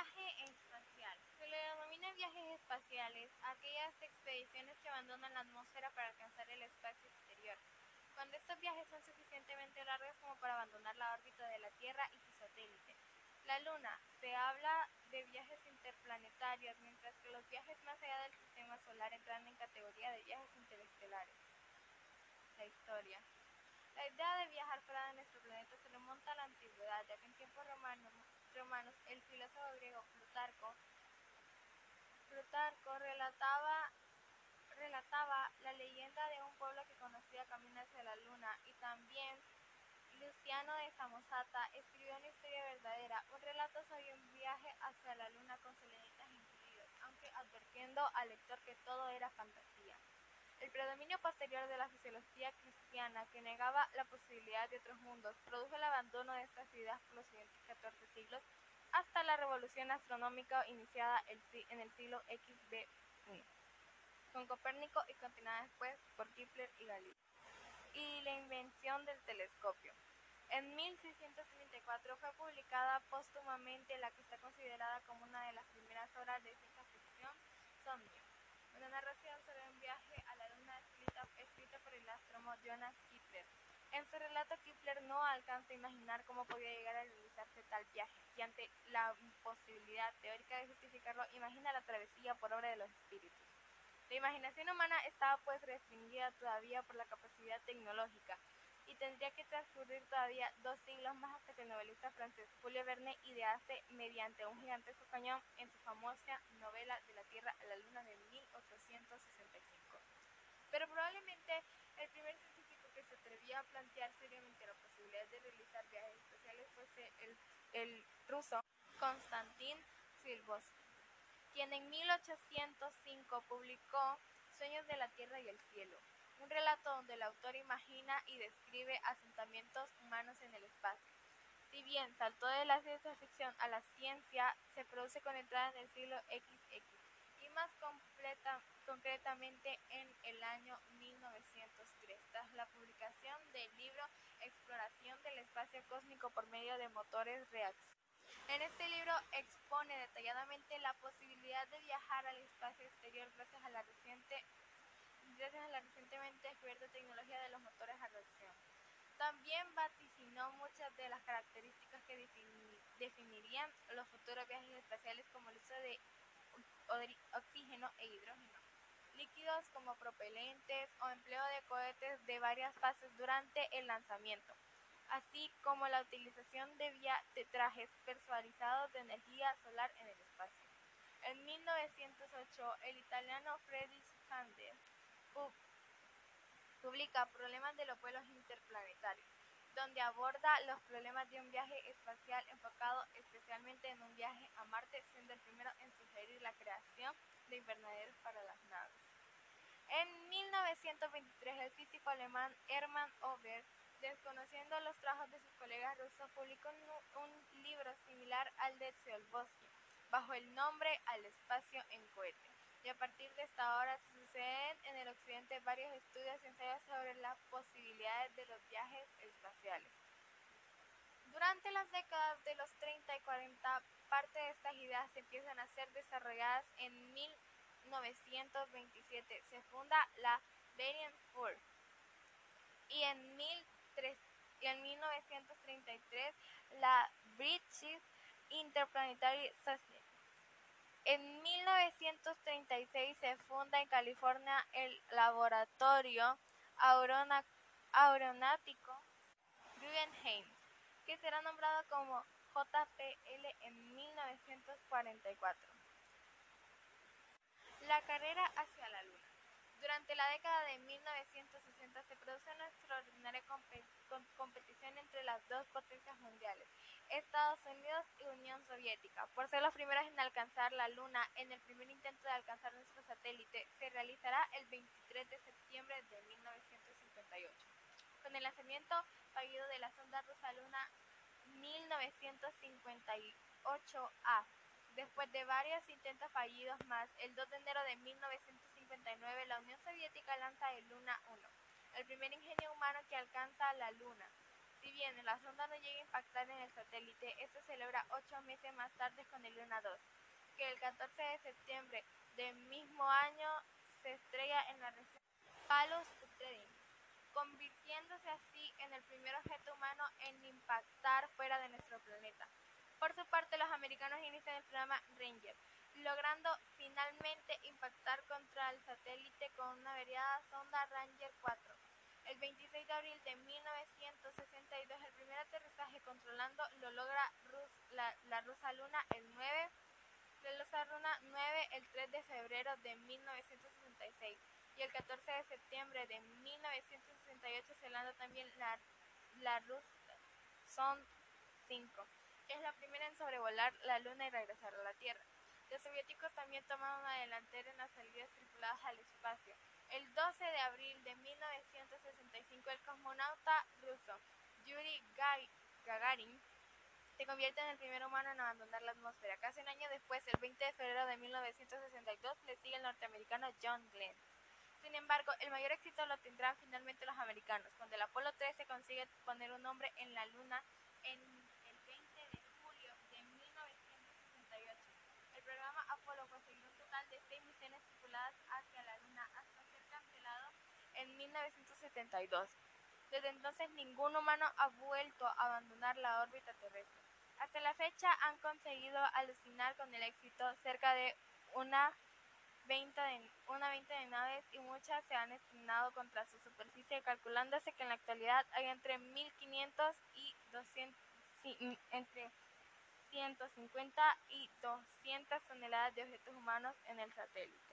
Viaje espacial. Se le denomina viajes espaciales a aquellas expediciones que abandonan la atmósfera para alcanzar el espacio exterior. Cuando estos viajes son suficientemente largos como para abandonar la órbita de la Tierra y su satélite. La Luna. Se habla de viajes interplanetarios, mientras que los viajes más allá del sistema solar entran en categoría de viajes interestelares. La historia. La idea de viajar fuera de nuestro planeta se remonta a la antigüedad, ya que en tiempos romanos, romanos el filósofo griego Plutarco, Plutarco relataba, relataba la leyenda de un pueblo que conocía caminar hacia la luna y también Luciano de Samosata escribió una historia verdadera, un relato sobre un viaje hacia la luna con selenitas incluidos, aunque advirtiendo al lector que todo era fantasía. El predominio posterior de la fisiología cristiana, que negaba la posibilidad de otros mundos, produjo el abandono de estas ideas por los siguientes 14 siglos hasta la revolución astronómica iniciada en el siglo XB1, con Copérnico y continuada después por Kepler y Galileo, y la invención del telescopio. En 1634 fue publicada póstumamente la que está considerada como una de las primeras obras de ciencia ficción, Sondio, una narración sobre un viaje a la luna escrita, escrita por el astrónomo Jonas Kepler. En su relato, Kepler no alcanza a imaginar cómo podía llegar a realizarse tal viaje, y ante la imposibilidad teórica de justificarlo, imagina la travesía por obra de los espíritus. La imaginación humana estaba pues restringida todavía por la capacidad tecnológica, y tendría que transcurrir todavía dos siglos más hasta que el novelista francés Julio Verne idease mediante un gigantesco cañón en su famosa novela De la Tierra a la Luna de 1865. Pero probablemente el primer científico que se atrevía a plantear seriamente la posibilidad de realizar viajes espaciales fuese el, el ruso Konstantin Silvosky, quien en 1805 publicó Sueños de la Tierra y el Cielo, un relato donde el autor imagina y describe asentamientos humanos en el espacio. Si bien saltó de la ciencia ficción a la ciencia, se produce con entrada en el siglo XX y más concretamente en el año 1903, tras la publicación del libro Exploración del espacio cósmico por medio de motores reacción. En este libro expone detalladamente la posibilidad de viajar al espacio exterior gracias a la reciente gracias a la recientemente descubierta tecnología de los motores a reacción. También vaticinó muchas de las características que definirían los futuros viajes espaciales como el uso de oxígeno e hidrógeno, líquidos como propelentes o empleo de cohetes de varias fases durante el lanzamiento, así como la utilización de, de trajes personalizados de energía solar en el espacio. En 1908, el italiano Friedrich Sander publica Problemas de los vuelos interplanetarios, donde aborda los problemas de un viaje espacial enfocado especialmente en un viaje a Marte, siendo el primero en sugerir la creación de invernaderos para las naves. En 1923, el físico alemán Hermann Ober, desconociendo los trabajos de sus colegas rusos, publicó un, libro similar al de Tsiolkovsky, bajo el nombre Al espacio en cohete y a partir de esta hora suceden en el occidente varios estudios y ensayos sobre las posibilidades de los viajes espaciales. Durante las décadas de los 30 y 40, parte de estas ideas empiezan a ser desarrolladas en 1927. Se funda la Variant 4 y en, y en 1933 la British Interplanetary Society. En 1936 se funda en California el Laboratorio Aeronáutico Guggenheim, que será nombrado como JPL en 1944. La carrera hacia la Luna. Durante la década de 1960 se produce una extraordinaria competición entre las dos potencias mundiales, Unidos y Unión Soviética, por ser los primeros en alcanzar la Luna. En el primer intento de alcanzar nuestro satélite se realizará el 23 de septiembre de 1958, con el lanzamiento fallido de la sonda rusa Luna 1958A. Después de varios intentos fallidos más, el 2 de enero de 1959 la Unión Soviética lanza el Luna 1, el primer ingenio humano que alcanza la Luna. Si bien la sonda no llega a impactar en el satélite, esto se logra ocho meses más tarde con el Luna 2, que el 14 de septiembre del mismo año se estrella en la región Palus Utredin, convirtiéndose así en el primer objeto humano en impactar fuera de nuestro planeta. Por su parte, los americanos inician el programa Ranger, logrando finalmente impactar contra el satélite con una variada sonda Ranger 4. El 26 de abril de 1962, el primer aterrizaje controlando lo logra la, la rusa Luna el 9 la rusa Luna 9 el 3 de febrero de 1966 y el 14 de septiembre de 1968 se lanza también la, la Son 5, que es la primera en sobrevolar la Luna y regresar a la Tierra. Los soviéticos también tomaron una delantera en las salidas tripuladas al espacio. El 12 de abril de 1965, el cosmonauta ruso Yuri Gagarin se convierte en el primer humano en abandonar la atmósfera. Casi un año después, el 20 de febrero de 1962, le sigue el norteamericano John Glenn. Sin embargo, el mayor éxito lo tendrán finalmente los americanos, cuando el Apolo 13 consigue poner un hombre en la Luna en el 20 de julio de 1968. El programa Apolo consiguió un total de seis misiones tripuladas hacia la Luna hasta ser cancelado en 1972. Desde entonces ningún humano ha vuelto a abandonar la órbita terrestre. Hasta la fecha han conseguido alucinar con el éxito cerca de una veinte de, una veinte de naves y muchas se han estrenado contra su superficie, calculándose que en la actualidad hay entre 1500 y 200, entre 150 y 200 toneladas de objetos humanos en el satélite.